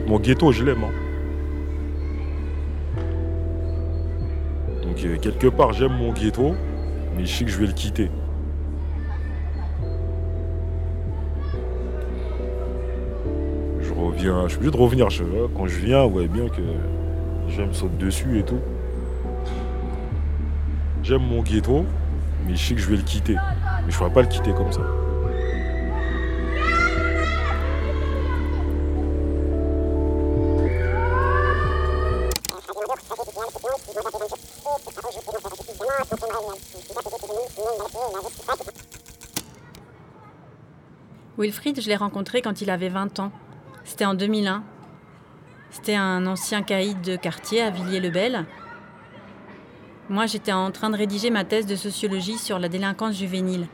fait, mon ghetto, je l'aime. hein. Donc, euh, quelque part, j'aime mon ghetto, mais je sais que je vais le quitter. Je reviens, je suis obligé de revenir. Quand je viens, vous voyez bien que je me saute dessus et tout. J'aime mon ghetto, mais je sais que je vais le quitter. Mais je ne pourrais pas le quitter comme ça. Wilfried, je l'ai rencontré quand il avait 20 ans. C'était en 2001. C'était un ancien caïd de quartier à Villiers-le-Bel. Moi, j'étais en train de rédiger ma thèse de sociologie sur la délinquance juvénile.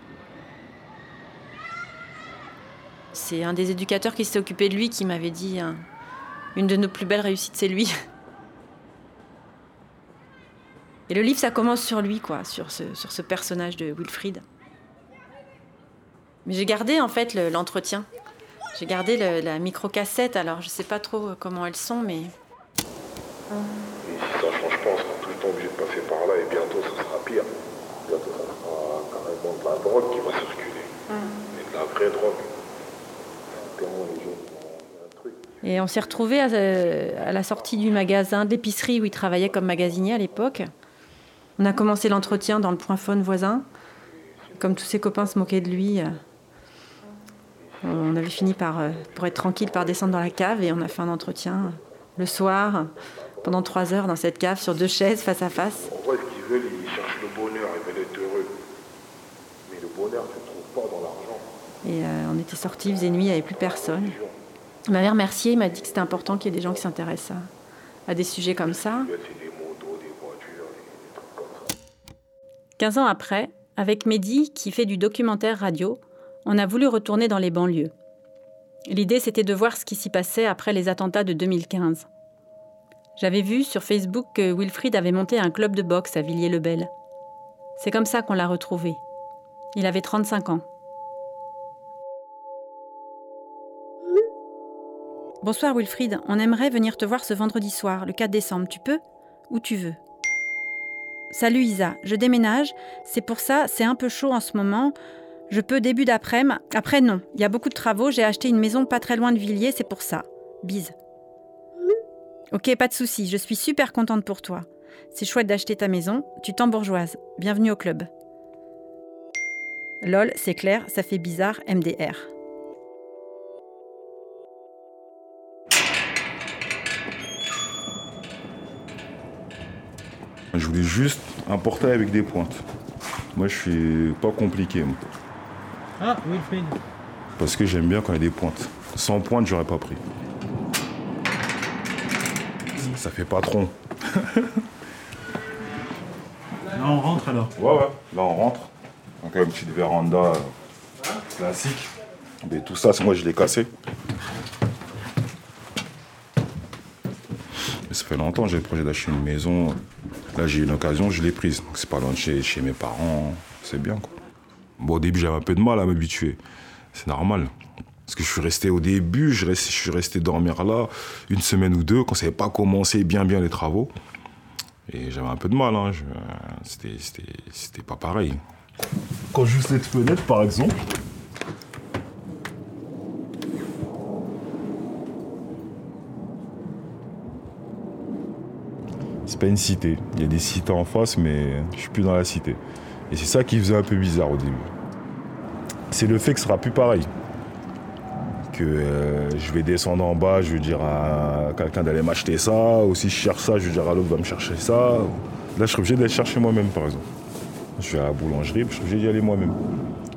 C'est un des éducateurs qui s'est occupé de lui qui m'avait dit hein, une de nos plus belles réussites, c'est lui. Et le livre, ça commence sur lui, quoi, sur ce, sur ce personnage de Wilfried. Mais j'ai gardé en fait le- l'entretien. j'ai gardé le- la micro-cassette, alors je sais pas trop euh, comment elles sont, mais. Et si ça change pas, on sera tout le temps obligé de passer par là et bientôt ça sera pire. Bientôt ça sera carrément de la drogue qui va circuler. Et de la vraie drogue. Et on s'est retrouvés à, euh, à la sortie du magasin, de l'épicerie où il travaillait comme magasinier à l'époque. On a commencé l'entretien dans le point phone voisin. Comme tous ses copains se moquaient de lui, euh, on avait fini par, euh, pour être tranquille, par descendre dans la cave et on a fait un entretien euh, le soir, pendant trois heures dans cette cave, sur deux chaises, face à face. En vrai, ce qu'ils veulent, ils cherchent le bonheur, ils veulent être heureux. Mais le bonheur, ne le trouves pas dans l'argent. Et euh, on était sortis, il faisait nuit, il n'y avait plus personne. Il m'avait remercié, il m'a dit que c'était important qu'il y ait des gens qui s'intéressent à, à des sujets comme ça. 15 ans après, avec Mehdi, qui fait du documentaire radio, on a voulu retourner dans les banlieues. L'idée, c'était de voir ce qui s'y passait après les attentats de 2015. J'avais vu sur Facebook que Wilfried avait monté un club de boxe à Villiers-le-Bel. C'est comme ça qu'on l'a retrouvé. Il avait 35 ans. Bonsoir Wilfried, on aimerait venir te voir ce vendredi soir, le 4 décembre. Tu peux? Où tu veux. Salut Isa, je déménage. C'est pour ça, c'est un peu chaud en ce moment. Je peux début d'après-midi. Après, non. Il y a beaucoup de travaux. J'ai acheté une maison pas très loin de Villiers, c'est pour ça. Bise. Ok, pas de souci. Je suis super contente pour toi. C'est chouette d'acheter ta maison. Tu t'embourgeoises. Bienvenue au club. Lol, c'est clair, ça fait bizarre, MDR. Je voulais juste un portail avec des pointes. Moi, je suis pas compliqué. Ah, Wilfried. Parce que j'aime bien quand il y a des pointes. Sans pointe, j'aurais pas pris. Ça fait patron. Là, on rentre alors. Ouais, ouais. Là, on rentre. Donc, une petite véranda euh, classique. Mais tout ça, c'est moi, je l'ai cassé. Mais ça fait longtemps que j'ai le projet d'acheter une maison. Là, j'ai eu une occasion, je l'ai prise. Donc, c'est pas loin de chez, chez mes parents. C'est bien, quoi. Bon, au début, j'avais un peu de mal à m'habituer. C'est normal. Parce que je suis resté au début, je, reste- je suis resté dormir là une semaine ou deux, quand ça n'avait pas commencé bien bien les travaux. Et j'avais un peu de mal, hein. Je- c'était- c'était c'était pas pareil. Quand j'ouvre cette fenêtre, par exemple, c'est pas une cité. Il y a des cités en face, mais je suis plus dans la cité. Et c'est ça qui faisait un peu bizarre au début. C'est le fait que ce sera plus pareil. Que euh, je vais descendre en bas, je vais dire à quelqu'un d'aller m'acheter ça, ou si je cherche ça, je vais dire à l'autre va me chercher ça. Là, je serais obligé d'aller chercher moi-même, par exemple. Je vais à la boulangerie, je suis obligé d'y aller moi-même.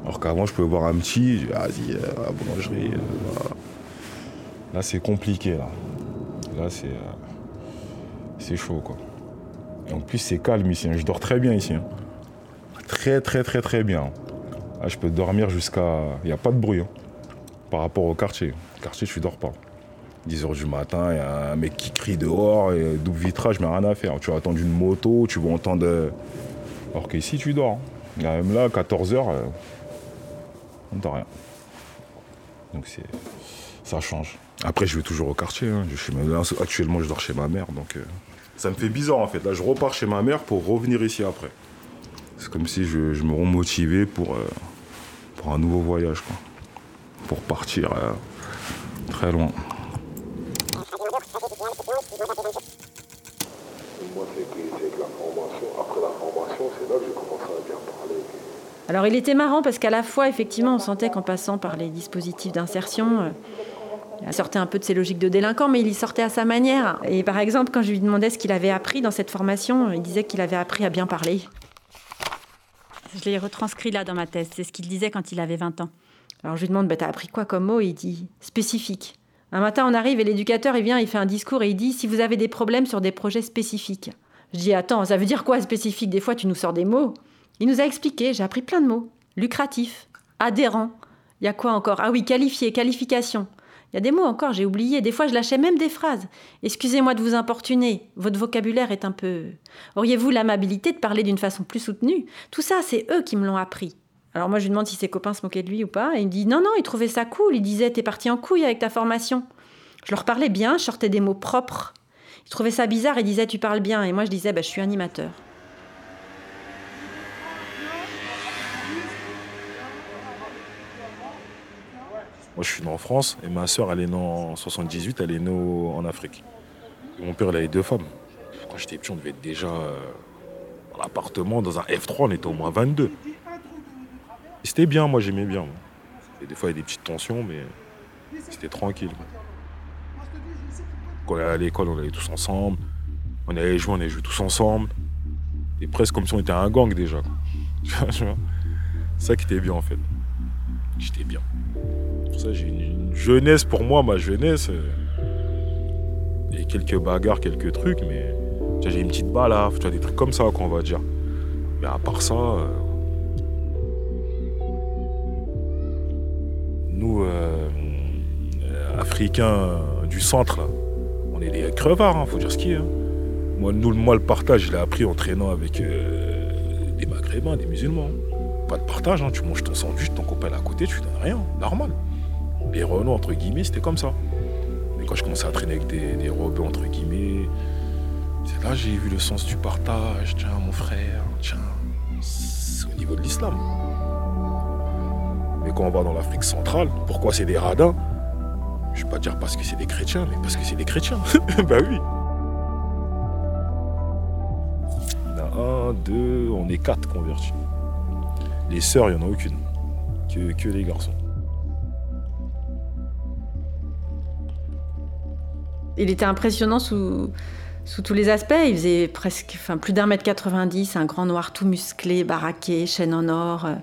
Alors qu'avant, je pouvais voir un petit, je dis, vas-y, euh, à la boulangerie. euh. Là, c'est compliqué, là. Là, c'est. c'est chaud, quoi. Et en plus, c'est calme ici. hein. Je dors très bien ici. hein. Très, très, très, très bien. Ah, je peux dormir jusqu'à. Il n'y a pas de bruit. hein, par rapport au quartier. Quartier, je ne dors pas. 10h du matin, il y a un mec qui crie dehors, et double vitrage, mais rien à faire. Tu vas attendre une moto, tu vas entendre. euh, Alors qu'ici, tu dors. hein. Même là, 14h, on n'entend rien. Donc. Ça change. Après, je vais toujours au quartier. hein. Je- là, actuellement, je dors chez ma mère, euh, ça me fait bizarre en fait. Là, je repars chez ma mère pour revenir ici après. C'est comme si je, je me remotivais pour, euh, pour un nouveau voyage, quoi. Pour partir euh, très loin. Moi, c'est que, c'est que la formation, après la formation, c'est là que j'ai commencé à bien parler. Alors il était marrant parce qu'à la fois, effectivement, on sentait qu'en passant par les dispositifs d'insertion, euh, il sortait un peu de ses logiques de délinquant, mais il y sortait à sa manière. Et par exemple, quand je lui demandais ce qu'il avait appris dans cette formation, il disait qu'il avait appris à bien parler. Je l'ai retranscrit là dans ma thèse, c'est ce qu'il disait quand il avait 20 ans. Alors je lui demande, bah, t'as appris quoi comme mot? Il dit, spécifique. Un matin, on arrive et l'éducateur, il vient, il fait un discours et il dit, si vous avez des problèmes sur des projets spécifiques. Je dis, attends, ça veut dire quoi spécifique? Des fois, tu nous sors des mots. Il nous a expliqué, j'ai appris plein de mots. Lucratif, adhérent. Il y a quoi encore? Ah oui, qualifié, qualification. Il y a des mots encore, j'ai oublié. Des fois, je lâchais même des phrases. Excusez-moi de vous importuner, votre vocabulaire est un peu. Auriez-vous l'amabilité de parler d'une façon plus soutenue? Tout ça, c'est eux qui me l'ont appris. Alors moi, je lui demande si ses copains se moquaient de lui ou pas. Et il me dit non, non, il trouvait ça cool. Il disait, t'es parti en couille avec ta formation. Je leur parlais bien, je sortais des mots propres. Il trouvait ça bizarre, il disait, tu parles bien. Et moi, je disais, bah, je suis animateur. Moi, je suis né en France et ma soeur, elle est née en 78, elle est née en Afrique. Et mon père, il avait deux femmes. Quand j'étais petit, on devait être déjà euh, dans l'appartement, dans un F3, on était au moins 22. Et c'était bien, moi, j'aimais bien. Et des fois, il y a des petites tensions, mais c'était tranquille. Quand on allait à l'école, on allait tous ensemble. On allait jouer, on allait jouer tous ensemble. Et presque comme si on était un gang déjà. C'est ça qui était bien, en fait. J'étais bien. J'ai une, une jeunesse, pour moi, ma jeunesse. euh, Il a quelques bagarres, quelques trucs, mais tu j'ai une petite balafre, tu vois, des trucs comme ça, qu'on va dire. Mais à part ça, euh, nous, euh, euh, Africains du centre, on est des crevards, hein, faut dire ce qui est. hein. Moi, nous, moi, le partage, je l'ai appris en traînant avec euh, des maghrébins, des musulmans. Pas de partage, hein, tu manges ton sandwich, ton copain à côté, tu donnes rien, normal. Les Renault, entre guillemets, c'était comme ça. Mais quand je commençais à traîner avec des, des rebeux, entre guillemets, c'est là j'ai vu le sens du partage. Tiens, mon frère, tiens, c'est au niveau de l'islam. Mais quand on va dans l'Afrique centrale, pourquoi c'est des radins? Je vais pas dire parce que c'est des chrétiens, mais parce que c'est des chrétiens. bah oui. Il y en a un, deux, on est quatre convertis. Les sœurs, il n'y en a aucune. Que, que les garçons. Il était impressionnant sous, sous tous les aspects. Il faisait presque enfin, plus d'un mètre 90, un grand noir tout musclé, baraqué, chaîne en or, euh,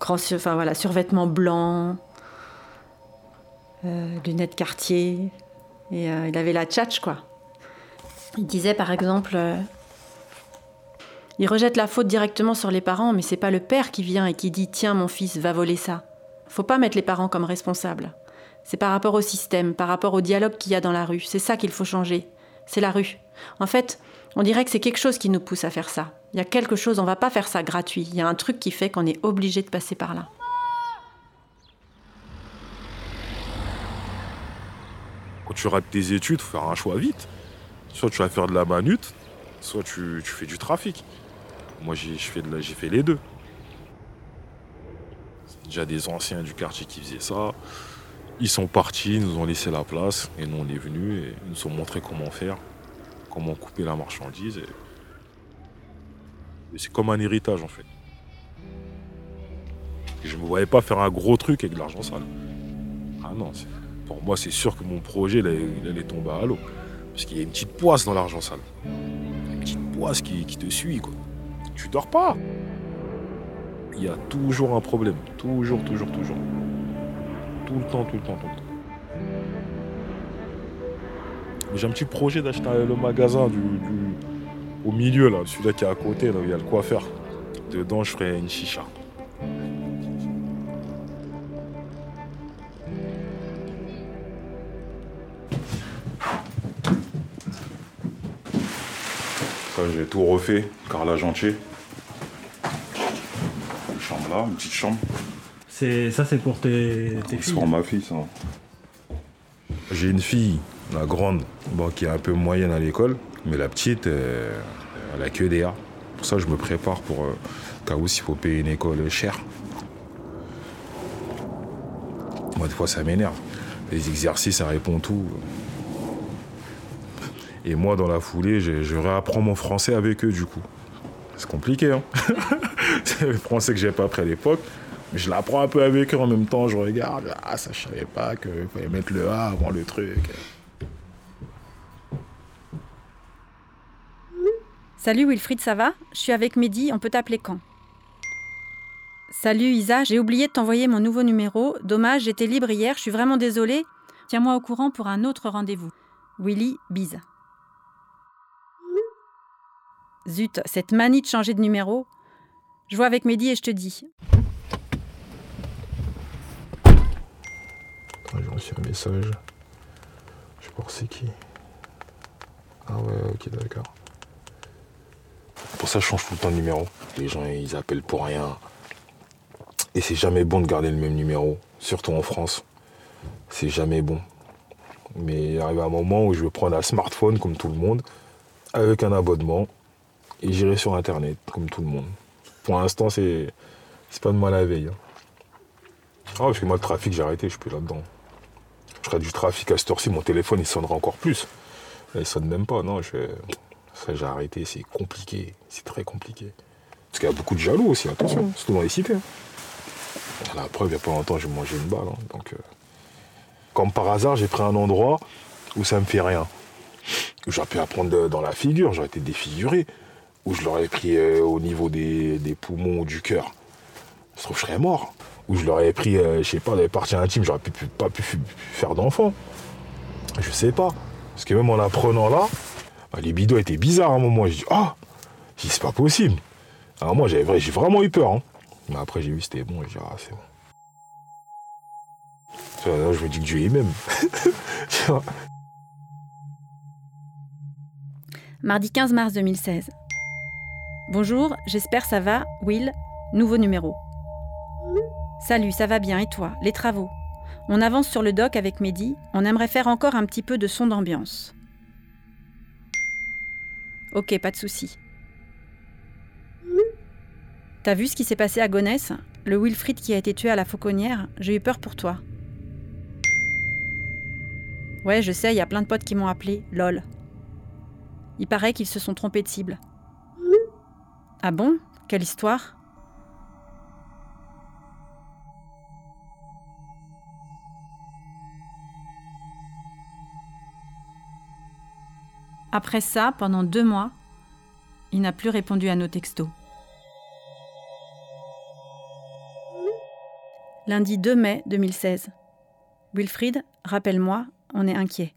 grand, enfin, voilà, survêtement blanc, euh, lunettes quartier. Et euh, il avait la tchatch, quoi. Il disait par exemple euh, Il rejette la faute directement sur les parents, mais c'est pas le père qui vient et qui dit Tiens, mon fils, va voler ça. Faut pas mettre les parents comme responsables. C'est par rapport au système, par rapport au dialogue qu'il y a dans la rue. C'est ça qu'il faut changer. C'est la rue. En fait, on dirait que c'est quelque chose qui nous pousse à faire ça. Il y a quelque chose, on va pas faire ça gratuit. Il y a un truc qui fait qu'on est obligé de passer par là. Quand tu rates tes études, faut faire un choix vite. Soit tu vas faire de la manute, soit tu, fais du trafic. Moi, j'ai fait les deux. C'est déjà des anciens du quartier qui faisaient ça. Ils sont partis, ils nous ont laissé la place, et nous on est venus et ils nous ont montré comment faire, comment couper la marchandise. C'est comme un héritage en fait. Je ne me voyais pas faire un gros truc avec de l'argent sale. Ah non, pour moi c'est sûr que mon projet il allait tomber à l'eau. Parce qu'il y a une petite poisse dans l'argent sale. Une petite poisse qui, qui te suit quoi. Tu dors pas. Il y a toujours un problème. Toujours, toujours, toujours. Tout le temps, tout le temps, tout le temps. J'ai un petit projet d'acheter le magasin du, au milieu, là, celui-là qui est à côté, là il y a le coiffeur. Dedans, je ferai une chicha. Ça, j'ai tout refait, carrelage entier. Chambre là, une petite chambre. C'est ça, c'est pour tes, tes C'est filles. pour ma fille, ça. J'ai une fille, la grande, bon, qui est un peu moyenne à l'école, mais la petite, euh, elle a que des A. Pour ça, je me prépare pour euh, cas où s'il faut payer une école chère. Moi, des fois, ça m'énerve. Les exercices, ça répond tout. Et moi, dans la foulée, je, je réapprends mon français avec eux, du coup. C'est compliqué, hein C'est le français que j'ai pas appris à l'époque. Je l'apprends un peu avec eux en même temps, je regarde. Ah, ça, je savais pas qu'il fallait mettre le A avant le truc. Salut Wilfried, ça va? Je suis avec Mehdi, on peut t'appeler quand? Salut Isa, j'ai oublié de t'envoyer mon nouveau numéro. Dommage, j'étais libre hier, je suis vraiment désolée. Tiens-moi au courant pour un autre rendez-vous. Willy, bise. Zut, cette manie de changer de numéro. Je vois avec Mehdi et je te dis. J'ai reçu un message. Je sais pas c'est qui. Ah ouais, ok, d'accord. Pour ça, je change tout le temps de numéro. Les gens, ils appellent pour rien. Et c'est jamais bon de garder le même numéro, surtout en France. C'est jamais bon. Mais il arrive un moment où je vais prendre un smartphone comme tout le monde, avec un abonnement, et j'irai sur Internet comme tout le monde. Pour l'instant, c'est c'est pas de mal à la veille. hein. Ah, parce que moi, le trafic, j'ai arrêté, je suis plus là-dedans. Je ferais du trafic à cette heure-ci, mon téléphone, il sonnera encore plus. Là, il sonne même pas, non, je ça, j'ai arrêté, c'est compliqué, c'est très compliqué. Parce qu'il y a beaucoup de jaloux aussi, attention, surtout dans les cités. hein. La preuve, il n'y a pas longtemps, j'ai mangé une balle. hein, donc, euh, comme par hasard, j'ai pris un endroit où ça me fait rien. Où J'aurais pu apprendre dans la figure, j'aurais été défiguré. Où je l'aurais pris euh, au niveau des, des poumons ou du cœur. Je trouve que je serais mort. Où je l'aurais pris, euh, je sais pas, les parties intimes, j'aurais pu- pas pu faire d'enfant. Je sais pas. Parce que même en apprenant là, bah, les bidons étaient bizarres à un moment. Je dis, ah, c'est pas possible. Alors moi, j'ai vraiment eu peur. hein. Mais après, j'ai vu c'était bon. J'ai dit, ah, c'est bon. Je me dis que Dieu est même. Mardi 15 mars 2016. Bonjour, j'espère ça va. Will, nouveau numéro. Salut, ça va bien et toi? Les travaux? On avance sur le doc avec Mehdi. On aimerait faire encore un petit peu de son d'ambiance. Ok, pas de souci. T'as vu ce qui s'est passé à Gonesse? Le Wilfried qui a été tué à la fauconnière? J'ai eu peur pour toi. Ouais, je sais, il y a plein de potes qui m'ont appelé. Lol. Il paraît qu'ils se sont trompés de cible. Ah bon? Quelle histoire? Après ça, pendant deux mois, il n'a plus répondu à nos textos. Lundi 2 mai 2016. Wilfried, rappelle-moi, on est inquiet.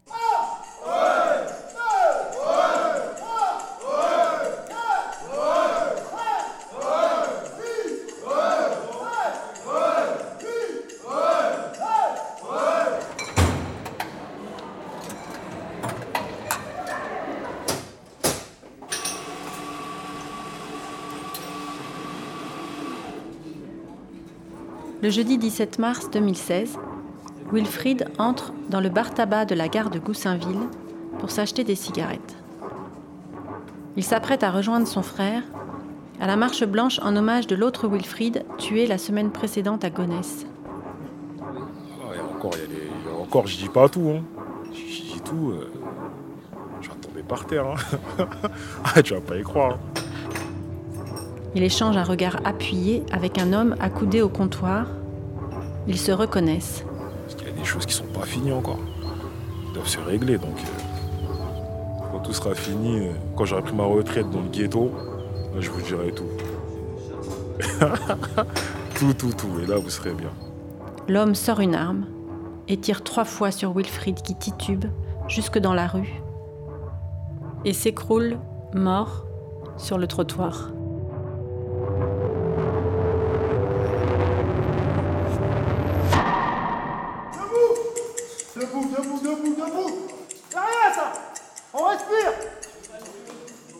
Le jeudi 17 mars 2016, Wilfried entre dans le bar tabac de la gare de Goussainville pour s'acheter des cigarettes. Il s'apprête à rejoindre son frère à la marche blanche en hommage de l'autre Wilfried tué la semaine précédente à Gonesse. Ah, encore, y encore, je dis pas tout. Hein. Je dis tout. euh, je vais tomber par terre. hein. ah, tu vas pas y croire. hein. Il échange un regard appuyé avec un homme accoudé au comptoir. Ils se reconnaissent. Parce qu'il y a des choses qui sont pas finies encore. Ils doivent se régler. Donc, euh, quand tout sera fini, euh, quand j'aurai pris ma retraite dans le ghetto, là, je vous dirai tout. tout, tout, tout. Et là, vous serez bien. L'homme sort une arme et tire trois fois sur Wilfried qui titube jusque dans la rue et s'écroule, mort, sur le trottoir. Debout, debout, debout, debout C'est rien ça On respire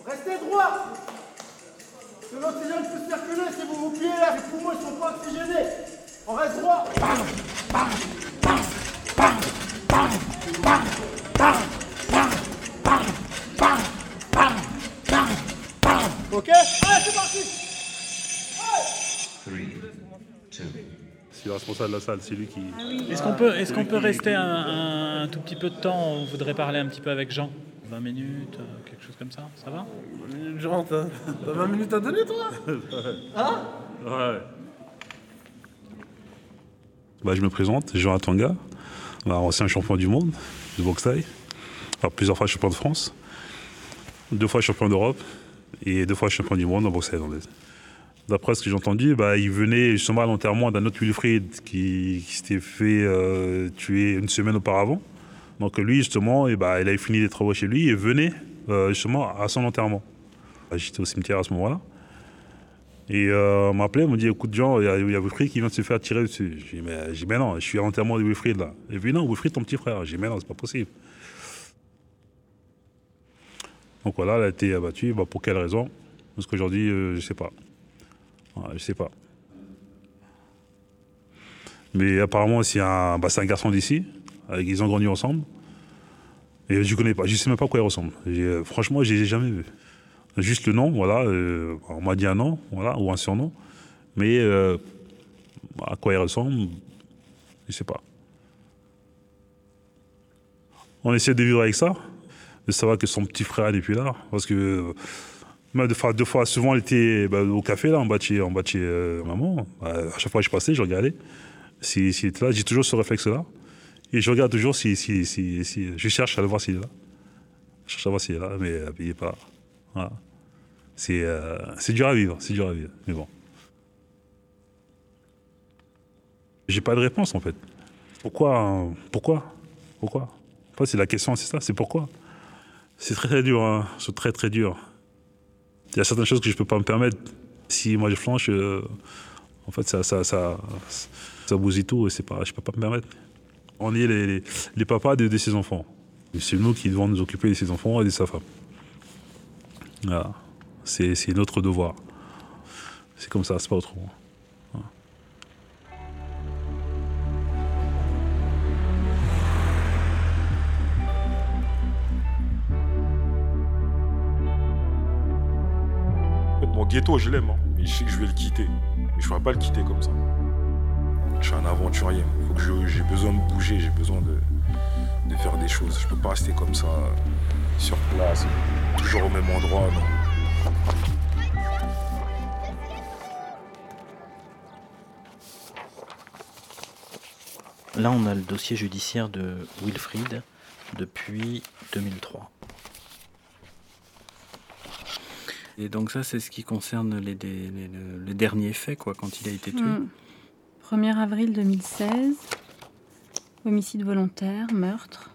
Restez droit Que l'oxygène puisse circuler si vous vous pliez là, les poumons ne sont pas oxygénés On reste droit Ok Allez, c'est parti La salle, c'est lui qui. Est-ce qu'on peut, est qu'on peut rester un, un tout petit peu de temps? On voudrait parler un petit peu avec Jean. 20 minutes, euh, quelque chose comme ça, ça va? Jean, t'as 20 minutes à donner, toi? Ouais. Bah, je me présente, Jean Atanga, bah, ancien champion du monde de boxe thaï, enfin, plusieurs fois champion de France, deux fois champion d'Europe et deux fois champion du monde en boxe thaïlandaise. D'après ce que j'ai entendu, bah, il venait justement à l'enterrement d'un autre Wilfried qui, s'était fait euh, tuer une semaine auparavant. Donc lui, justement, et bah, il avait fini les travaux chez lui et venait euh, justement à son enterrement. Bah, J'étais au cimetière à ce moment-là. Et euh, on m'a appelé, on dit écoute Jean, il y a, Wilfried qui vient de se faire tirer dessus. J'ai dit mais, j'ai dit, mais non, je suis à l'enterrement de Wilfried là. Il dit non, Wilfried ton petit frère. J'ai dit mais non, c'est pas possible. Donc voilà, elle a été abattue. Bah, pour quelle raison? Parce qu'aujourd'hui, euh, je sais pas. Je sais pas. Mais apparemment, c'est un, bah, c'est un garçon d'ici. Ils ont grandi ensemble. Et je connais pas, je sais même pas à quoi il ressemble. Euh, franchement, je l'ai jamais vu. Juste le nom, voilà. euh, on m'a dit un nom, voilà, ou un surnom. Mais euh, à quoi il ressemble, je sais pas. On essaie de vivre avec ça, de savoir que son petit frère n'est plus là. Parce que deux fois, deux fois, souvent, elle était bah, au café, là, en bas de chez, en euh, maman. Bah, à chaque fois que je passais, je regardais. S'il s'il était là, j'ai toujours ce réflexe-là. Et je regarde toujours si, si, si, si- Je cherche à voir s'il est là. Je cherche à voir s'il est là, mais euh, il n'est pas. Voilà. C'est dur à vivre, c'est dur à vivre. Mais bon. J'ai pas de réponse en fait. Pourquoi Pourquoi Pourquoi? En fait, c'est la question, c'est ça, c'est pourquoi? C'est très très dur, hein. c'est très très dur. Il y a certaines choses que je peux pas me permettre. Si moi je flanche, euh, en fait, ça, ça, ça, bousille tout et c'est pas, je peux pas me permettre. On est les, les, papas de, de ses enfants. C'est nous qui devons nous occuper de ses enfants et de sa femme. Voilà. C'est notre devoir. C'est comme ça, c'est pas autrement. Ghetto, je l'aime, hein, mais je sais que je vais le quitter. Mais je ne pourrais pas le quitter comme ça. Je suis un aventurier. Faut que j'ai besoin de bouger, j'ai besoin de, faire des choses. Je peux pas rester comme ça, sur place, toujours au même endroit. Là, on a le dossier judiciaire de Wilfried depuis 2003. Et donc ça, c'est ce qui concerne les, les- les- les derniers faits, quoi, quand il a été tué. Hmm. 1er avril 2016, homicide volontaire, meurtre.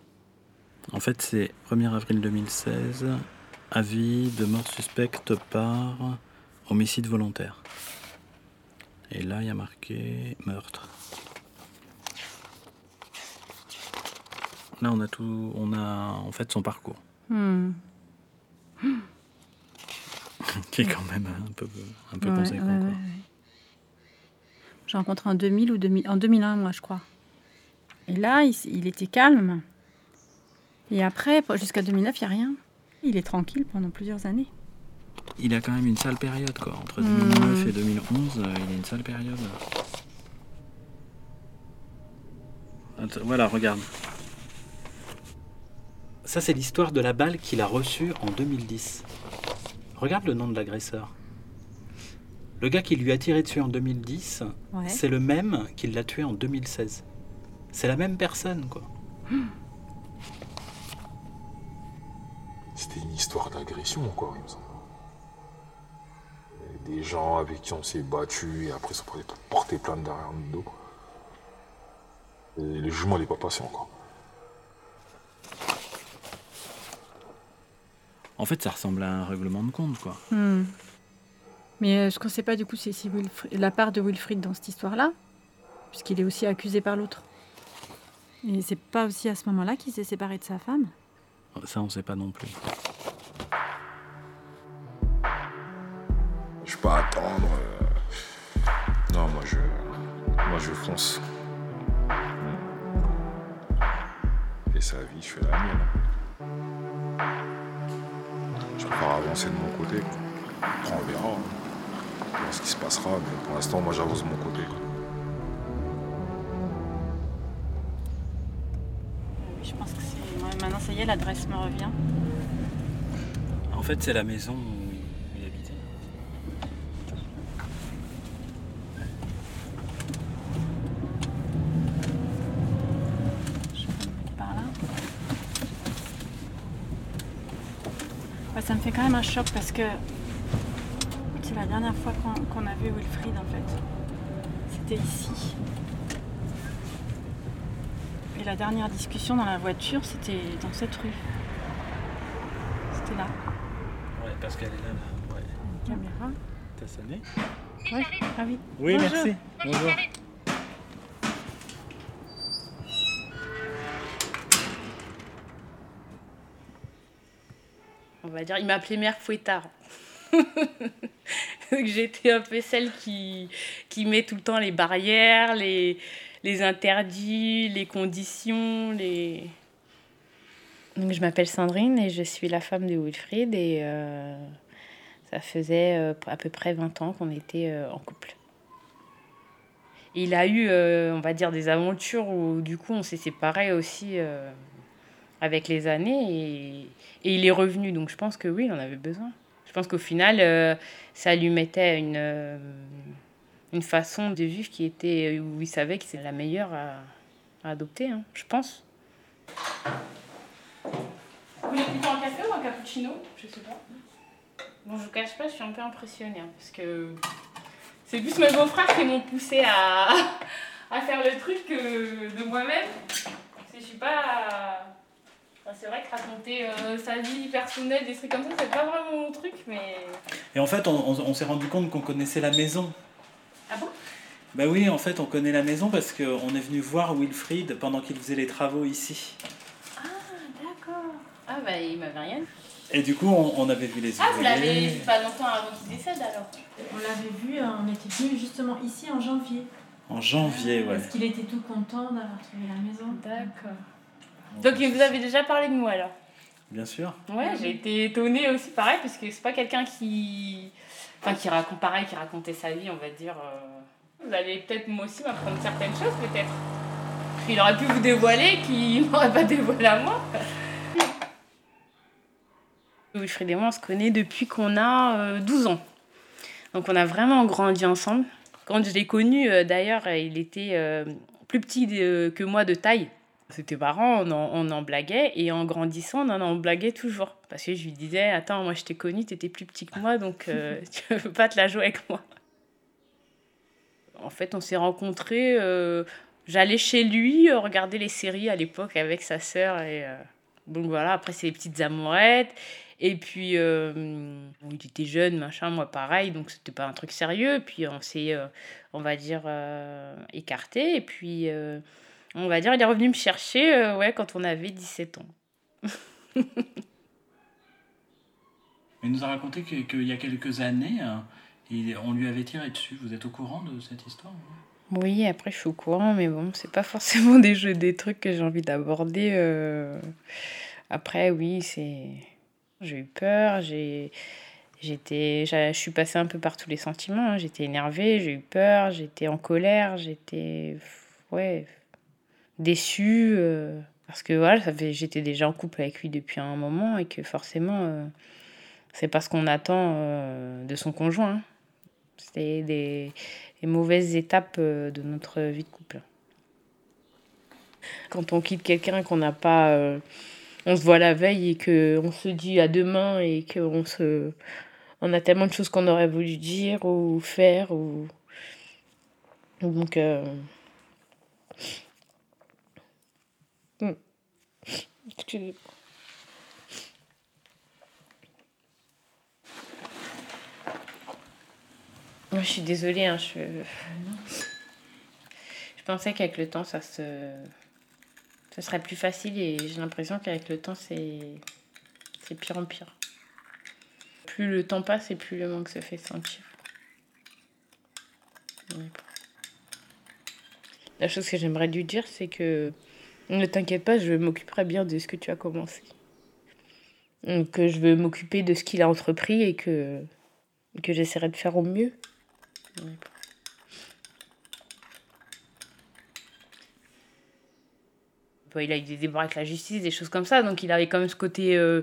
En fait, c'est 1er avril 2016, avis de mort suspecte par homicide volontaire. Et là, il y a marqué meurtre. Là, on a tout, on a en fait son parcours, Hmm. qui est quand même un peu, un peu Ouais, conséquent. ouais, quoi. ouais, ouais. J'ai rencontré en 2000 ou 2000, en 2001, moi, je crois. Et là, il, était calme. Et après, jusqu'à 2009, il n'y a rien. Il est tranquille pendant plusieurs années. Il a quand même une sale période, quoi. Entre Hmm. 2009 et 2011, euh, il a une sale période. Attends, voilà, regarde. Ça, c'est l'histoire de la balle qu'il a reçue en 2010. Regarde le nom de l'agresseur. Le gars qui lui a tiré dessus en 2010, Ouais. c'est le même qui l'a tué en 2016. C'est la même personne, quoi. C'était une histoire d'agression, quoi, il me semble. Des gens avec qui on s'est battu et après, ça pourrait porter plainte derrière notre dos. Et le jugement n'est pas passé encore. Fait, ça ressemble à un règlement de compte, quoi. Hmm. Mais euh, ce qu'on ne sait pas, du coup, c'est si Wilfried- la part de Wilfried dans cette histoire-là, puisqu'il est aussi accusé par l'autre. Et c'est pas aussi à ce moment-là qu'il s'est séparé de sa femme? Ça, on sait pas non plus. Je peux pas attendre. euh. Non, moi je. Moi je fonce. fait sa vie, je fais la mienne. Je préfère avancer de mon côté. quoi. Après, on verra. On verra ce qui se passera, mais pour l'instant, moi, j'avance de mon côté. quoi. Je pense que c'est. ouais, maintenant, ça y est, l'adresse me revient. En fait, c'est la maison où il habitait. Par là. Ouais, ça me fait quand même un choc parce que c'est la dernière fois qu'on a vu Wilfried en fait. C'était ici. Et la dernière discussion dans la voiture, c'était dans cette rue. C'était là. Ouais, parce qu'elle est là. là. Ouais. Une caméra. T'as sonné? Ouais. Ah oui. Oui, Bonjour. merci. Bonjour. Dire, il m'appelait Mère Fouettard. J'étais un peu celle qui, qui met tout le temps les barrières, les, les interdits, les conditions, les... Donc je m'appelle Sandrine et je suis la femme de Wilfried et euh, ça faisait euh, à peu près 20 ans qu'on était euh, en couple. Il a eu, on va dire, des aventures où du coup on s'est séparés aussi avec les années et, et il est revenu. Donc je pense que oui, il en avait besoin. Je pense qu'au final, euh, ça lui mettait une, euh, une façon de vivre qui était où il savait que c'est la meilleure à, à adopter, hein, je pense. Vous voulez plutôt un café ou un cappuccino? Je sais pas. Bon, je vous cache pas, je suis un peu impressionnée hein, parce que c'est plus mes beaux-frères qui m'ont poussé à, à faire le truc que de moi-même. Parce que je suis pas. C'est vrai que raconter euh, sa vie personnelle, des trucs comme ça, c'est pas vraiment mon truc, mais. Et en fait, on, on- on s'est rendu compte qu'on connaissait la maison. Ah bon? Bah oui, en fait, on connaît la maison parce qu'on est venu voir Wilfried pendant qu'il faisait les travaux ici. D'accord. Ah bah il m'avait rien. Et du coup, on, on avait vu les Ah vous l'avez vu pas longtemps avant qu'il décède alors? On l'avait vu, euh, on était venu justement ici en janvier. En janvier, ouais. Parce qu'il était tout content d'avoir trouvé la maison. D'accord. Donc il vous avez déjà parlé de moi alors Bien sûr. Ouais, j'ai été étonnée aussi pareil parce que c'est pas quelqu'un qui enfin qui raconte pareil qui racontait sa vie, on va dire euh, vous allez peut-être moi aussi m'apprendre certaines choses peut-être. Il aurait pu vous dévoiler qu'il m'aurait pas dévoilé à moi. Wilfried et moi on se connaît depuis qu'on a euh, 12 ans. Donc on a vraiment grandi ensemble. Quand je l'ai connu euh, d'ailleurs, il était euh, plus petit que moi de taille. C'était marrant, on en, on en blaguait et en grandissant, on en, blaguait toujours. Parce que je lui disais, attends, moi je t'ai connu, t'étais plus petit que moi, donc euh, tu veux pas te la jouer avec moi. En fait, on s'est rencontrés, euh, j'allais chez lui euh, regarder les séries à l'époque avec sa sœur. Et, euh, donc voilà, après c'est les petites amourettes. Et puis, euh, il était jeune, machin, moi pareil, donc c'était pas un truc sérieux. Puis on s'est, on va dire, euh, écarté. Et puis, on va dire, il est revenu me chercher euh, ouais, quand on avait 17 ans. Il nous a raconté que- qu'il y a quelques années, euh, on lui avait tiré dessus. Vous êtes au courant de cette histoire Oui, après je suis au courant, mais bon, c'est pas forcément des jeux, des trucs que j'ai envie d'aborder. euh. Après, oui, c'est. J'ai eu peur, j'ai. J'étais, je suis passée un peu par tous les sentiments. hein. J'étais énervée, j'ai eu peur, j'étais en colère, j'étais, ouais, déçue euh, parce que voilà, j'étais déjà en couple avec lui depuis un moment et que forcément, euh, c'est pas ce qu'on attend euh, de son conjoint. hein. C'était des, mauvaises étapes de notre vie de couple. Quand on quitte quelqu'un qu'on n'a pas, on se voit la veille et que on se dit à demain et qu'on se, on a tellement de choses qu'on aurait voulu dire ou faire ou donc. euh, hmm. Je suis désolée, hein, je... je pensais qu'avec le temps, ça se... ça serait plus facile et j'ai l'impression qu'avec le temps, c'est c'est pire en pire. Plus le temps passe et plus le manque se fait sentir. La chose que j'aimerais lui dire, c'est que Ne t'inquiète pas, je m'occuperai bien de ce que tu as commencé. Que je veux m'occuper de ce qu'il a entrepris et que, que j'essaierai de faire au mieux. il a eu des débats avec la justice, des choses comme ça, donc il avait quand même ce côté, euh,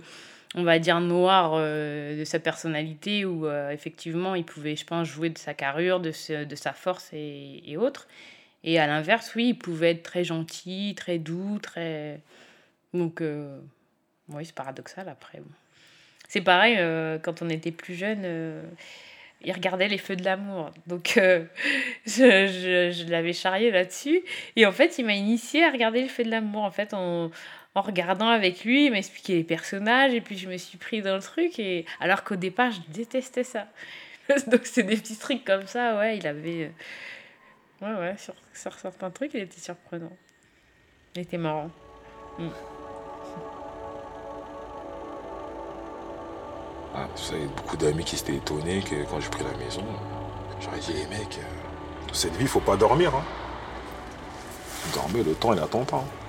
on va dire, noir euh, de sa personnalité, où euh, effectivement il pouvait, je pense, jouer de sa carrure, de, sa force et autres. Et à l'inverse, oui, il pouvait être très gentil, très doux, très. Donc, oui, c'est paradoxal après. C'est pareil, quand on était plus jeune il regardait les feux de l'amour. Donc, euh, je, je, l'avais charrié là-dessus. Et en fait, il m'a initié à regarder les feux de l'amour. En fait, en, en regardant avec lui, il m'expliquait les personnages. Et puis, je me suis pris dans le truc. Et... Alors qu'au départ, je détestais ça. Donc, c'est des petits trucs comme ça. Ouais, il avait. Ouais, ouais, sur, certains trucs, il était surprenant. Il était marrant. Mm. Ah, ça, y a beaucoup d'amis qui s'étaient étonnés que quand j'ai pris la maison, j'aurais dit les mecs, euh, cette vie, faut pas dormir. Hein. Dormez, le temps, il attend pas. Hein.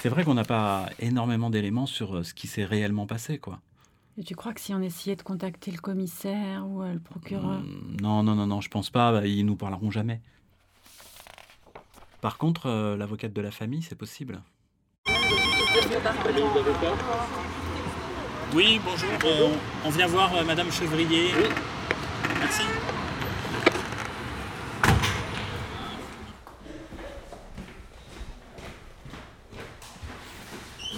C'est vrai qu'on n'a pas énormément d'éléments sur euh, ce qui s'est réellement passé, quoi. Et tu crois que si on essayait de contacter le commissaire ou euh, le procureur Hum, Non, non, non, non, je pense pas. bah, Ils nous parleront jamais. Par contre, euh, l'avocate de la famille, c'est possible. Oui, bonjour. euh, on vient voir euh, Madame Chevrier. Merci.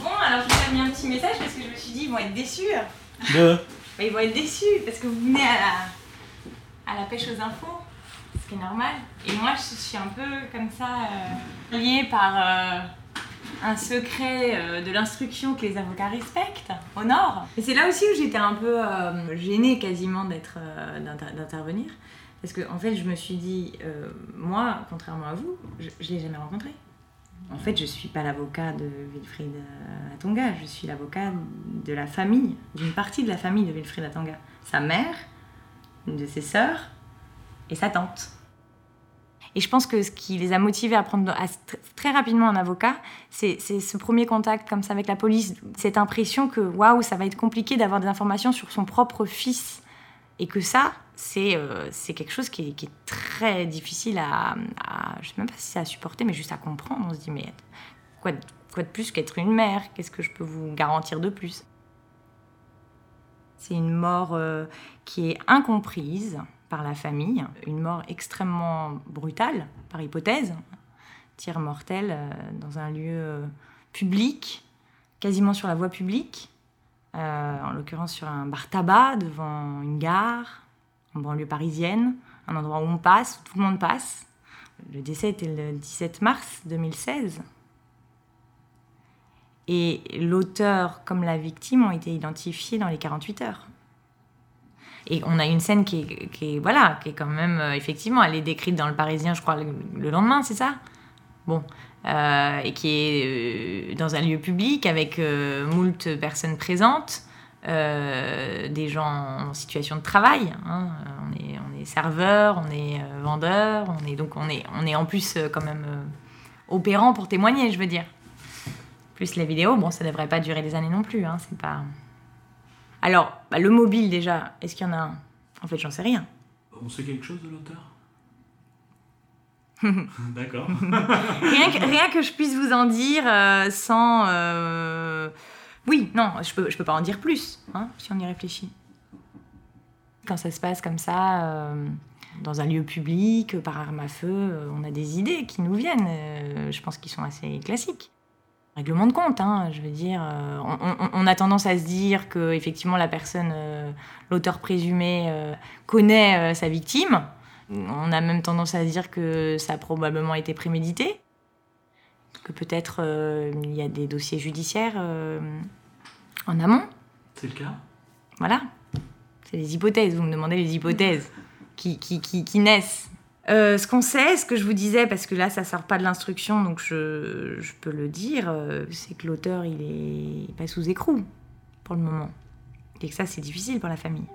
Bon, alors je vous ai mis un petit message parce que je me suis dit, ils vont être déçus. De ils vont être déçus parce que vous venez à la, à la pêche aux infos, ce qui est normal. Et moi, je suis un peu comme ça, euh, liée par euh, un secret euh, de l'instruction que les avocats respectent, au nord. Et c'est là aussi où j'étais un peu euh, gênée quasiment d'être, d'inter- d'intervenir. Parce que en fait, je me suis dit, moi, contrairement à vous, je ne l'ai jamais rencontré. En fait, je suis pas l'avocat de Wilfried euh, Atonga, je suis l'avocat de la famille, d'une partie de la famille de Wilfried Atonga. Sa mère, de ses sœurs et sa tante. Et je pense que ce qui les a motivés à prendre très rapidement un avocat, c'est c'est ce premier contact comme ça avec la police, cette impression que waouh, ça va être compliqué d'avoir des informations sur son propre fils. Et que ça, c'est euh, c'est quelque chose qui est, très difficile à, Je sais même pas si c'est à supporter, mais juste à comprendre. On se dit, mais quoi, de- plus qu'être une mère? Qu'est-ce que je peux vous garantir de plus? C'est une mort euh, qui est incomprise par la famille, une mort extrêmement brutale, par hypothèse. Tir mortel euh, dans un lieu public, quasiment sur la voie publique, en l'occurrence sur un bar tabac devant une gare, en banlieue parisienne, un endroit où on passe, où tout le monde passe. Le décès était le 17 mars 2016. Et l'auteur comme la victime ont été identifiés dans les 48 heures. Et on a une scène qui est, qui est- voilà, qui est quand même, euh, effectivement, elle est décrite dans le Parisien, je crois, le, le lendemain, c'est ça? Bon. Euh, et qui est euh, dans un lieu public avec euh, moult personnes présentes, euh, des gens en situation de travail. hein. On, est, serveur, on est vendeur, on est, donc on est, on est en plus quand même opérant pour témoigner, je veux dire. Plus les vidéos, bon, ça devrait pas durer des années non plus, hein, c'est pas... Alors, bah, le mobile déjà, est-ce qu'il y en a un? En fait, j'en sais rien. On sait quelque chose de l'auteur? D'accord. Rien que, rien que je puisse vous en dire euh, sans... euh, Oui, non, je peux, je peux pas en dire plus, hein, si on y réfléchit. Quand ça se passe comme ça, euh, dans un lieu public, par arme à feu, on a des idées qui nous viennent, je pense qu'ils sont assez classiques. Règlement de compte, hein, je veux dire. on, on- a tendance à se dire que effectivement la personne, l'auteur présumé, connaît sa victime. On a même tendance à dire que ça a probablement été prémédité, que peut-être euh, il y a des dossiers judiciaires euh, en amont. C'est le cas? Voilà. C'est les hypothèses, vous me demandez les hypothèses qui, qui, qui, qui naissent. Euh, ce qu'on sait, ce que je vous disais, parce que là ça sort pas de l'instruction, donc je, je peux le dire, c'est que l'auteur il est pas sous écrou pour le moment. Et que ça, c'est difficile pour la famille.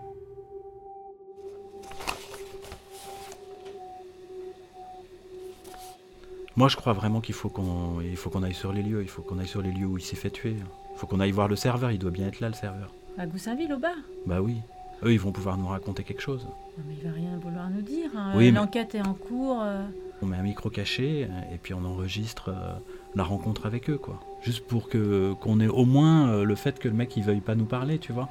Moi, je crois vraiment qu'il faut qu'on il faut qu'on aille sur les lieux. Il faut qu'on aille sur les lieux où il s'est fait tuer. Il faut qu'on aille voir le serveur. Il doit bien être là, le serveur. À Goussainville, au bar Bah oui. Eux, ils vont pouvoir nous raconter quelque chose. Non, mais il va rien vouloir nous dire. hein. Oui, mais- L'enquête est en cours. euh. On met un micro caché euh, et puis on enregistre euh, la rencontre avec eux, quoi. Juste pour que qu'on ait au moins euh, le fait que le mec il veuille pas nous parler, tu vois.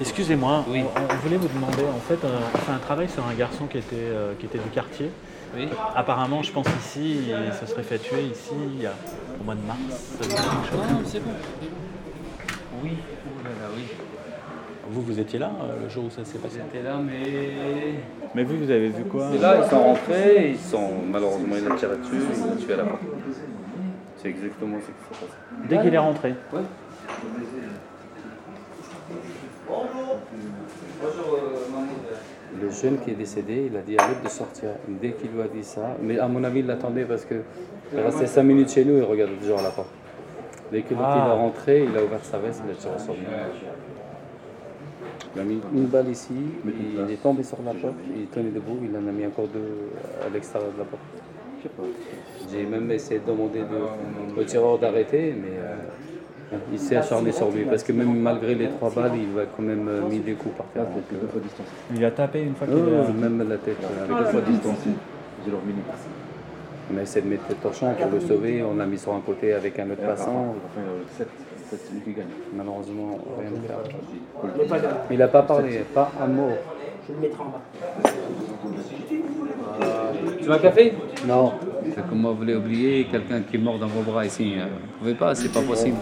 Excusez-moi, Oui. on, on voulait vous demander, en fait, euh, on fait un travail sur un garçon qui était, euh, qui était du quartier. Oui. Apparemment, je pense ici, il se serait fait tuer ici il y a- au mois de mars. chose Non, c'est bon. Oui, oh là là, oui. Vous, vous étiez là euh, le jour où ça s'est passé? J'étais là, mais. Mais vous, vous avez vu quoi? Et là, ils sont rentrés, ils sont. Malheureusement, il a tiré dessus, il a tué à la porte. C'est exactement ce qui s'est passé. Dès qu'il est rentré? Ouais. Le jeune qui est décédé, il a dit arrête de sortir. Dès qu'il lui a dit ça, mais à mon avis, il l'attendait parce que il restait 5 minutes chez nous et il regardait toujours à la porte. Dès que l'autre Ah. il est rentré, il a ouvert sa veste, il a tiré sur lui. Il a mis une balle ici, il est tombé sur la porte, il tenait debout, il en a mis encore deux à l'extérieur de la porte. J'ai même essayé de demander de- au tireur d'arrêter, mais euh, il s'est acharné sur lui parce que même malgré les trois balles, il va quand même euh, mis des coups par terre. Donc, euh, Il a tapé une fois qu'il oh, est... même la tête euh, avec le On a essayé de mettre le torchon pour le sauver, on l'a mis sur un côté avec un autre passant. Malheureusement, rien à faire. Il n'a pas parlé, pas un mot. Tu veux un café? Non. C'est comme vous voulez oublier quelqu'un qui est mort dans vos bras ici. euh, Vous pouvez pas, c'est pas possible.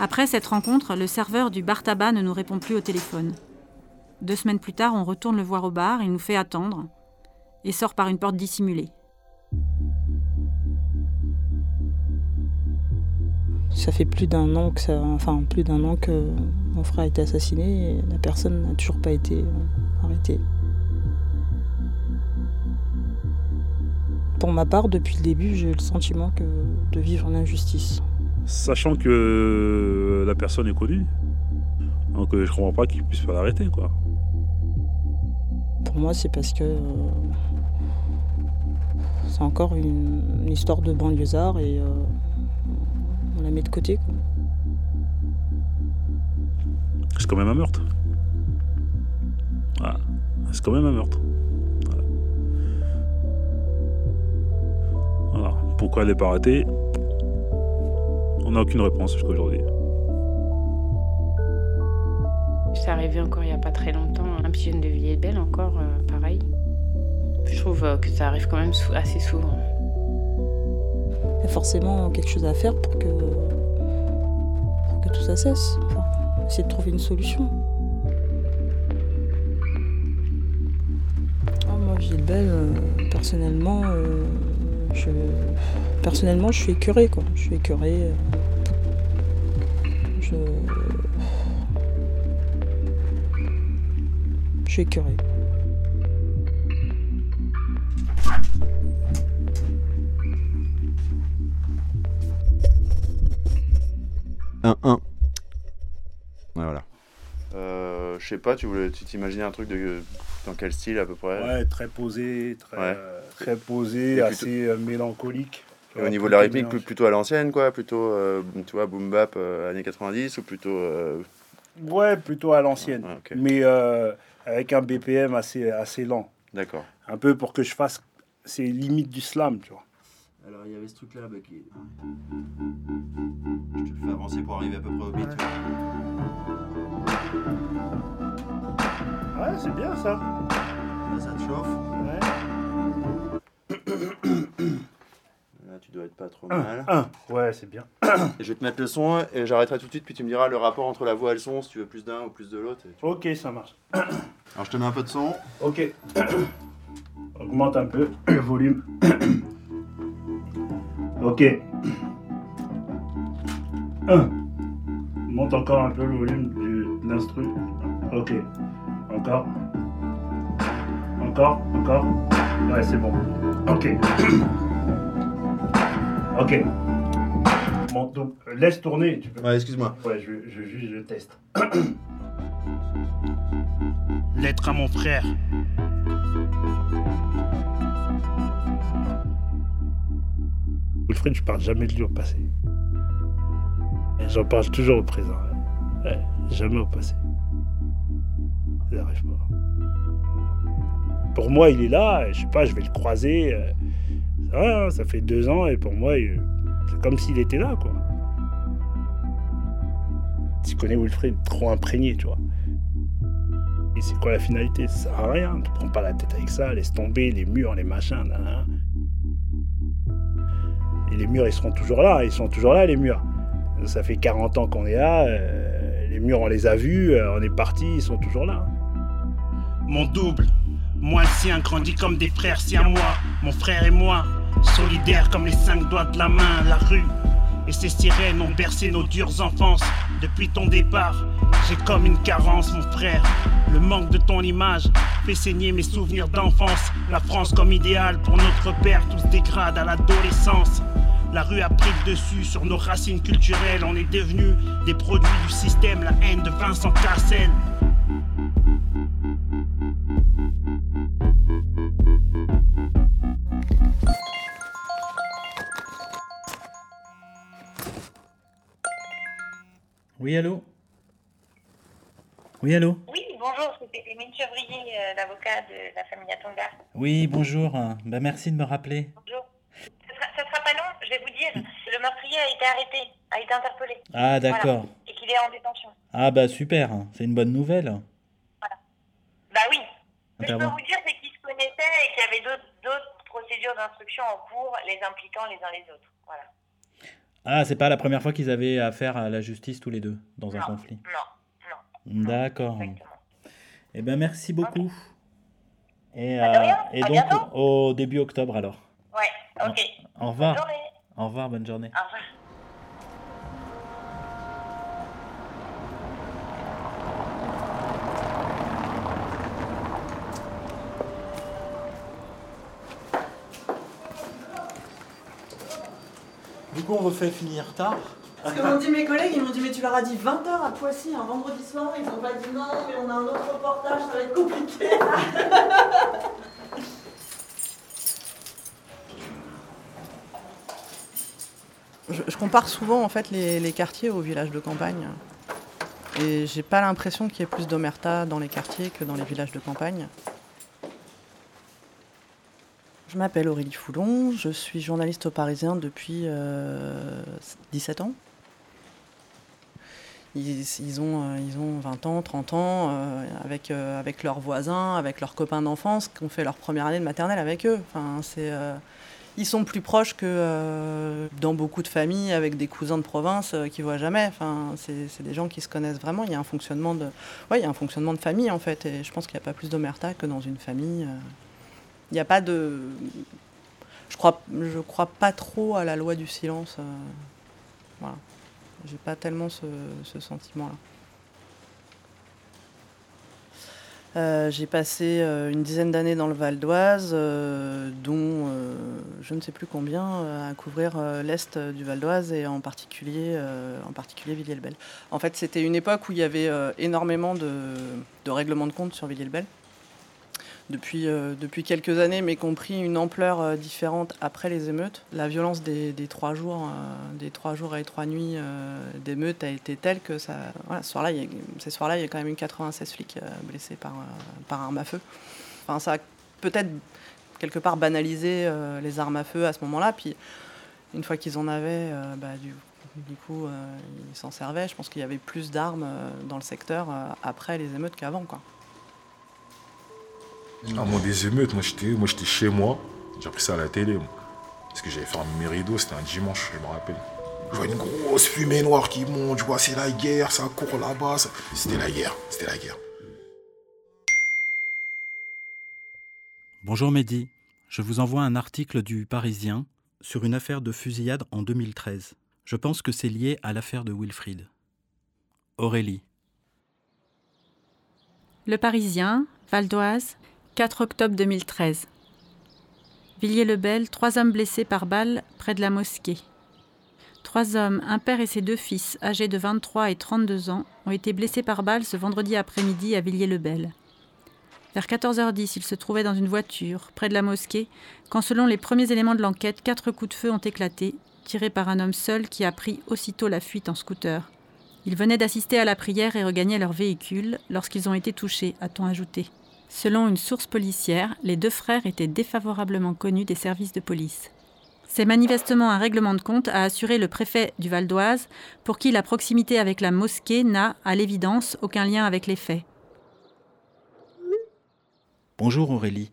Après cette rencontre, le serveur du bar tabac ne nous répond plus au téléphone. Deux semaines plus tard, on retourne le voir au bar, il nous fait attendre et sort par une porte dissimulée. Ça fait plus d'un an que ça, enfin plus d'un an que mon frère a été assassiné et la personne n'a toujours pas été euh, arrêtée. Pour ma part, depuis le début, j'ai eu le sentiment que de vivre en injustice. Sachant que la personne est connue. Donc euh, je comprends pas qu'ils puissent pas l'arrêter quoi. Pour moi, c'est parce que euh, c'est encore une, une histoire de banlieusard et euh, la met de côté. quoi. C'est quand même un meurtre. Voilà. C'est quand même un meurtre. Voilà. Voilà. Pourquoi elle n'est pas arrêtée On n'a aucune réponse jusqu'à aujourd'hui. C'est arrivé encore il n'y a pas très longtemps, un petit jeune de Villers-Belle encore, euh, pareil. Je trouve euh, que ça arrive quand même sou- assez souvent. Y a forcément quelque chose à faire pour que, pour que tout ça cesse. Essayer de trouver une solution. Ah, moi, Gilbert, euh, personnellement, euh, je, personnellement, je suis écœurée, quoi. Je suis écœurée. euh, je, je suis écœurée. Un 1. Voilà. Euh, je sais pas, tu voulais, tu t'imaginais un truc de dans quel style à peu près? Ouais, très posé, très, Ouais. très posé, Et assez euh, mélancolique. Et au niveau de la rythmique, plus- plutôt à l'ancienne, quoi, plutôt, euh, tu vois, boom bap euh, années 90 ou plutôt. euh, Ouais, plutôt à l'ancienne. Mais euh, avec un BPM assez, assez lent. D'accord. Un peu pour que je fasse. C'est limite du slam, tu vois. Alors il y avait ce truc là bah, qui. Fais avancer pour arriver à peu près au beat. Ouais, c'est bien ça. Là ça te chauffe. Ouais. Là, tu dois être pas trop Un, mal. un. Ouais, c'est bien. Et je vais te mettre le son et j'arrêterai tout de suite, puis tu me diras le rapport entre la voix et le son, si tu veux plus d'un ou plus de l'autre. tu- Ok, ça marche. Alors je te mets un peu de son. Ok. Augmente un peu le volume. ok. Un. Monte encore un peu le volume du- de l'instru. Ok. Encore. Encore, encore. Ouais, c'est bon. Ok. ok. Bon, donc, laisse tourner. Tu peux... Ouais, excuse-moi. Ouais, je, je, juste, je teste. Lettre à mon frère. Wilfred, je parle jamais de lui au passé. J'en parle toujours au présent. Jamais au passé. Ça n'arrive pas. Pour moi, il est là, je sais pas, je vais le croiser. euh, hein, ça fait deux ans et pour moi, c'est comme s'il était là, quoi. Tu connais Wilfred trop imprégné, tu vois. Et c'est quoi la finalité? Ça sert à rien, tu prends pas la tête avec ça, laisse tomber les murs, les machins. Et les murs, ils seront toujours là, ils sont toujours là, les murs. Ça fait 40 ans qu'on est là, euh, les murs, on les a vus, euh, on est parti, ils sont toujours là. Mon double, moi le sien, grandit comme des frères, si à moi, mon frère et moi, solidaires comme les cinq doigts de la main, la rue. Et ces sirènes ont bercé nos dures enfances. Depuis ton départ, j'ai comme une carence, mon frère. Le manque de ton image fait saigner mes souvenirs d'enfance. La France comme idéal pour notre père, tout se dégrade à l'adolescence. La rue a pris le dessus sur nos racines culturelles. On est devenus des produits du système, la haine de Vincent Cassel. Oui, allô? Oui, allô? Oui, bonjour, c'était Clémine Chevrier, euh, l'avocat de la famille Atonga. Oui, bonjour. Ben, merci de me rappeler. Bonjour. Ce sera, ce sera pas long, je vais vous dire. Le meurtrier a été arrêté, a été interpellé. Ah, Voilà. d'accord. Et qu'il est en détention. Ah, bah super, c'est une bonne nouvelle. Bah oui. Ce que je peux vous dire, c'est qu'ils se connaissaient et qu'il y avait d'autres procédures d'instruction en cours, les impliquant les uns les autres. Voilà. Ah, c'est pas la première fois qu'ils avaient affaire à la justice tous les deux dans un conflit. Non, non. D'accord. Eh ben merci beaucoup. Et, Bah, euh, et donc au début octobre alors. Ouais, ok. Au revoir. Bonne journée. Au revoir, bonne journée. Au revoir. Du coup, on refait finir tard. Ce que m'ont dit mes collègues, ils m'ont dit mais tu leur as dit 20h à Poissy un vendredi soir, ils ont pas dit non mais on a un autre reportage, ça va être compliqué. je, compare souvent en fait les, quartiers aux villages de campagne. Et j'ai pas l'impression qu'il y ait plus d'omerta dans les quartiers que dans les villages de campagne. Je m'appelle Aurélie Foulon, je suis journaliste au Parisien depuis euh, 17 ans. Ils, ont, euh, ils ont 20 ans, 30 ans, euh, avec, euh, avec leurs voisins, avec leurs copains d'enfance, qui ont fait leur première année de maternelle avec eux. Enfin, c'est, euh, ils sont plus proches que euh, dans beaucoup de familles avec des cousins de province euh, qui voient jamais. Enfin, c'est, des gens qui se connaissent vraiment. Il y a un fonctionnement de, ouais, il y a un fonctionnement de famille en fait. Et je pense qu'il n'y a pas plus d'omerta que dans une famille. euh. Il n'y a pas de. Je crois, je crois pas trop à la loi du silence. euh, Voilà. J'ai pas tellement ce, ce sentiment-là. Euh, j'ai passé euh, une dizaine d'années dans le Val d'Oise, euh, dont je ne sais plus combien, à couvrir l'est du Val d'Oise et en particulier, particulier Villiers-le-Bel. En fait, c'était une époque où il y avait énormément de, de règlements de compte sur Villiers-le-Bel depuis, euh, depuis quelques années, mais qui ont pris une ampleur euh, différente après les émeutes. La violence des, trois jours, euh, des trois jours et trois nuits d'émeutes a été telle que ça, voilà, ce soir-là, ces soirs-là, il y a quand même eu 96 flics blessés par, par arme à feu. Enfin, ça a peut-être quelque part banalisé les armes à feu à ce moment-là. Puis une fois qu'ils en avaient, bah, du, coup, ils s'en servaient. Je pense qu'il y avait plus d'armes dans le secteur après les émeutes qu'avant, quoi. Ah, moi, des émeutes, moi j'étais moi, j'étais chez moi, j'ai appris ça à la télé. moi. Parce que j'avais fermé mes rideaux, c'était un dimanche, je me rappelle. Je vois une grosse fumée noire qui monte, je vois c'est la guerre, ça court là-bas. ça- C'était la guerre, c'était la guerre. Bonjour Mehdi, je vous envoie un article du Parisien sur une affaire de fusillade en 2013. Je pense que c'est lié à l'affaire de Wilfried. Aurélie. Le Parisien, Val d'Oise, 4 octobre 2013. Villiers-le-Bel, trois hommes blessés par balle près de la mosquée. Trois hommes, un père et ses deux fils, âgés de 23 et 32 ans, ont été blessés par balle ce vendredi après-midi à Villiers-le-Bel. Vers 14h10, ils se trouvaient dans une voiture, près de la mosquée, quand selon les premiers éléments de l'enquête, quatre coups de feu ont éclaté, tirés par un homme seul qui a pris aussitôt la fuite en scooter. Ils venaient d'assister à la prière et regagnaient leur véhicule lorsqu'ils ont été touchés, a-t-on ajouté. Selon une source policière, les deux frères étaient défavorablement connus des services de police. C'est manifestement un règlement de compte, a assuré le préfet du Val d'Oise, pour qui la proximité avec la mosquée n'a, à l'évidence, aucun lien avec les faits. Bonjour Aurélie,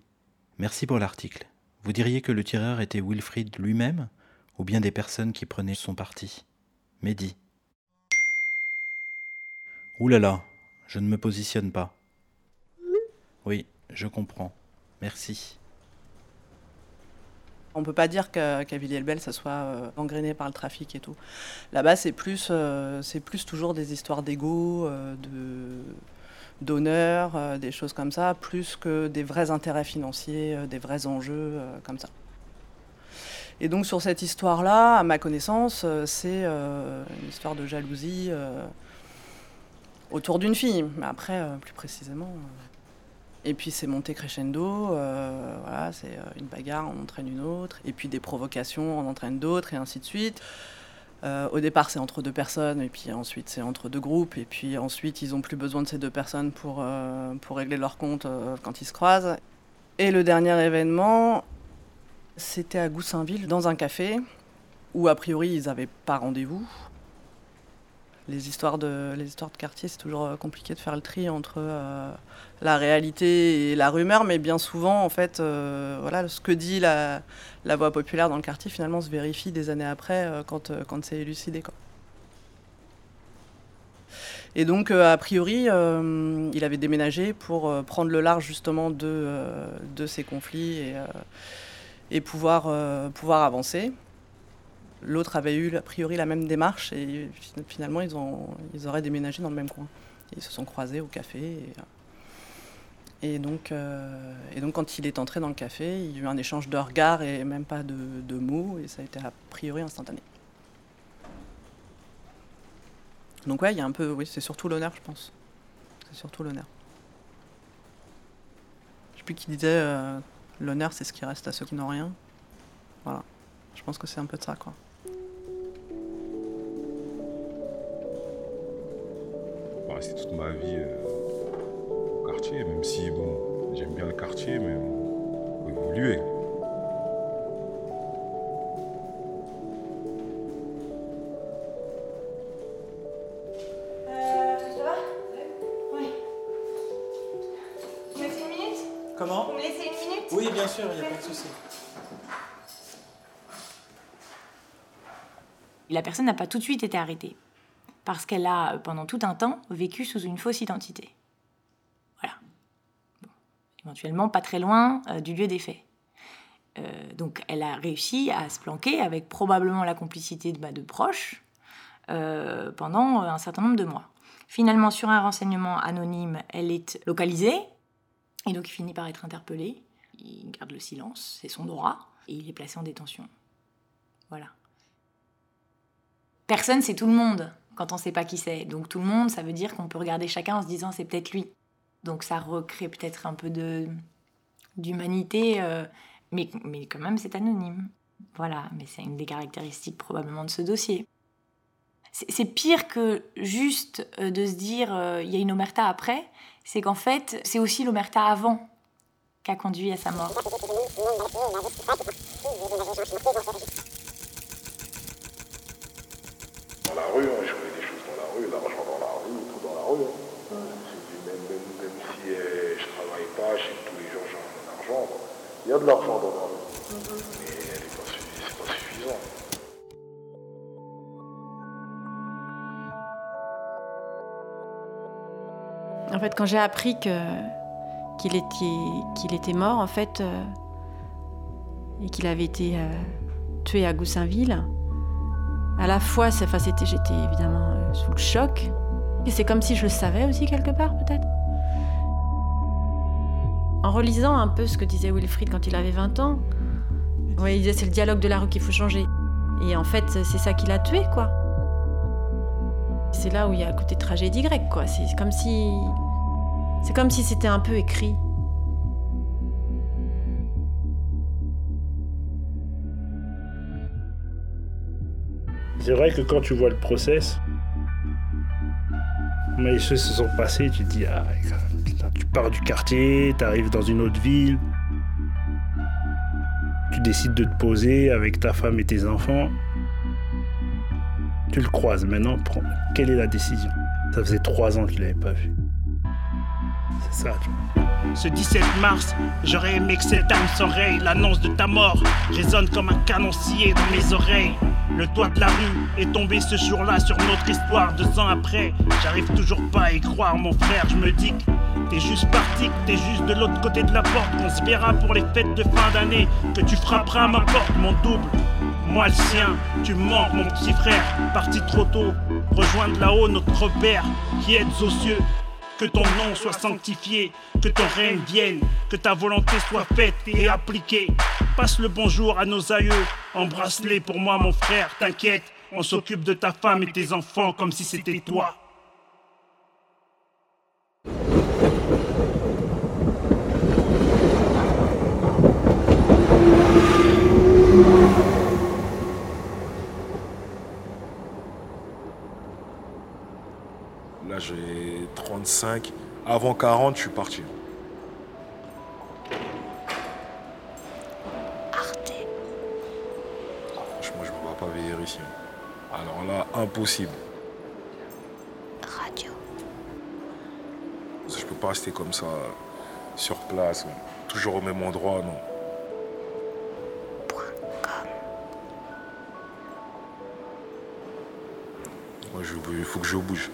merci pour l'article. Vous diriez que le tireur était Wilfried lui-même ou bien des personnes qui prenaient son parti? Mehdi. Ouh là là, je ne me positionne pas. Oui, je comprends. Merci. On peut pas dire qu'à qu Villiers-le-Bel, ça soit euh, par le trafic et tout. Là-bas, c'est plus, euh, c'est plus toujours des histoires d'ego, euh, de d'honneur, euh, des choses comme ça, plus que des vrais intérêts financiers, des vrais enjeux comme ça. Et donc sur cette histoire-là, à ma connaissance, c'est une histoire de jalousie autour d'une fille. Mais après, plus précisément. Et puis c'est monté crescendo, euh, voilà, c'est euh, une bagarre en entraîne une autre, et puis des provocations en entraînent d'autres, et ainsi de suite. Euh, au départ, c'est entre deux personnes, et puis ensuite, c'est entre deux groupes, et puis ensuite, ils n'ont plus besoin de ces deux personnes pour, pour régler leur compte quand ils se croisent. Et le dernier événement, c'était à Goussainville, dans un café, où a priori, ils n'avaient pas rendez-vous. Les histoires de, les histoires de quartier, c'est toujours euh, compliqué de faire le tri entre euh, la réalité et la rumeur, mais bien souvent, en fait, euh, voilà, ce que dit la, voix populaire dans le quartier, finalement, se vérifie des années après, quand, quand c'est élucidé. Et donc, a priori, il avait déménagé pour prendre le large, justement, de, de ces conflits et, et pouvoir, pouvoir avancer. L'autre avait eu a priori la même démarche et fi- finalement ils, ont, ils auraient déménagé dans le même coin. Ils se sont croisés au café. Et, donc, euh, et donc quand il est entré dans le café, il y a eu un échange de regards et même pas de, de mots et ça a été a priori instantané. Donc ouais, il y a un peu, oui, c'est surtout l'honneur, je pense. C'est surtout l'honneur. Je sais plus qui disait, euh, l'honneur c'est ce qui reste à ceux qui n'ont rien. Voilà. Je pense que c'est un peu de ça, quoi. Bah, rester toute ma vie euh, au quartier, même si bon, j'aime bien le quartier, mais faut évoluer. Euh, ça va? Oui. Vous me laissez une minute? Comment? Vous me laissez une minute? Oui, bien sûr, il n'y a pas de souci. La personne n'a pas tout de suite été arrêtée. Parce qu'elle a, euh, pendant tout un temps, vécu sous une fausse identité. Voilà. Éventuellement, pas très loin euh, du lieu des faits. Euh, donc, elle a réussi à se planquer avec probablement la complicité de, bah, de proches pendant un certain nombre de mois. Finalement, sur un renseignement anonyme, elle est localisée et donc il finit par être interpellé. Il garde le silence, c'est son droit, et il est placé en détention. Voilà. Personne, c'est tout le monde quand on ne sait pas qui c'est. Donc tout le monde, ça veut dire qu'on peut regarder chacun en se disant c'est peut-être lui. Donc ça recrée peut-être un peu de d'humanité, euh, mais, mais quand même c'est anonyme. Voilà, mais c'est une des caractéristiques probablement de ce dossier. C'est pire que juste euh, de se dire euh, il y a une omerta après, c'est qu'en fait c'est aussi l'omerta avant qui a conduit à sa mort. Dans la rue, je connais des choses dans la rue, l'argent dans la hein. Même, même, même si euh, je travaille pas, je sais que tous les jours j'ai un argent. quoi. Il y a de l'argent dans la rue, mais elle est pas suffi- c'est pas suffisant. En fait, quand j'ai appris que qu'il était qu'il était mort, en fait, euh, et qu'il avait été euh, tué à Goussainville, à la fois, c'est- enfin, c'était, j'étais évidemment euh, sous le choc, Et c'est comme si je le savais aussi quelque part, peut-être. En relisant un peu ce que disait Wilfried quand il avait 20 ans, il disait c'est le dialogue de la rue qu'il faut changer. Et en fait, c'est ça qui l'a tué, quoi. C'est là où il y a le côté tragédie grecque, quoi. C'est comme si. C'est comme si c'était un peu écrit. C'est vrai que quand tu vois le process, les choses se sont passées, tu te dis, ah, tu pars du quartier, tu arrives dans une autre ville, tu décides de te poser avec ta femme et tes enfants, tu le croises maintenant, prends- quelle est la décision? Ça faisait trois ans qu'il l'avait pas vu. C'est ça, tu vois. Ce 17 mars, j'aurais aimé que cette âme s'oreille. L'annonce de ta mort résonne comme un canon scié dans mes oreilles. Le toit de la rue est tombé ce jour-là sur notre histoire. Deux ans après, j'arrive toujours pas à y croire, mon frère. Je me dis que t'es juste parti, que t'es juste de l'autre côté de la porte. Qu'on se pour les fêtes de fin d'année. Que tu frapperas à ma porte, mon double. Moi le sien, tu me manques, mon petit frère. Parti trop tôt, rejoindre là-haut notre père qui est aux cieux. Que ton nom soit sanctifié, que ton règne vienne, que ta volonté soit faite et appliquée. Passe le bonjour à nos aïeux, embrasse-les pour moi mon frère, t'inquiète, on s'occupe de ta femme et tes enfants comme si c'était toi. Là, j'ai 35. Avant 40, je suis parti. Franchement, je ne me vois pas vieillir ici. Alors là, impossible. Radio. Je peux pas rester comme ça, sur place, toujours au même endroit, non. Il faut que je bouge.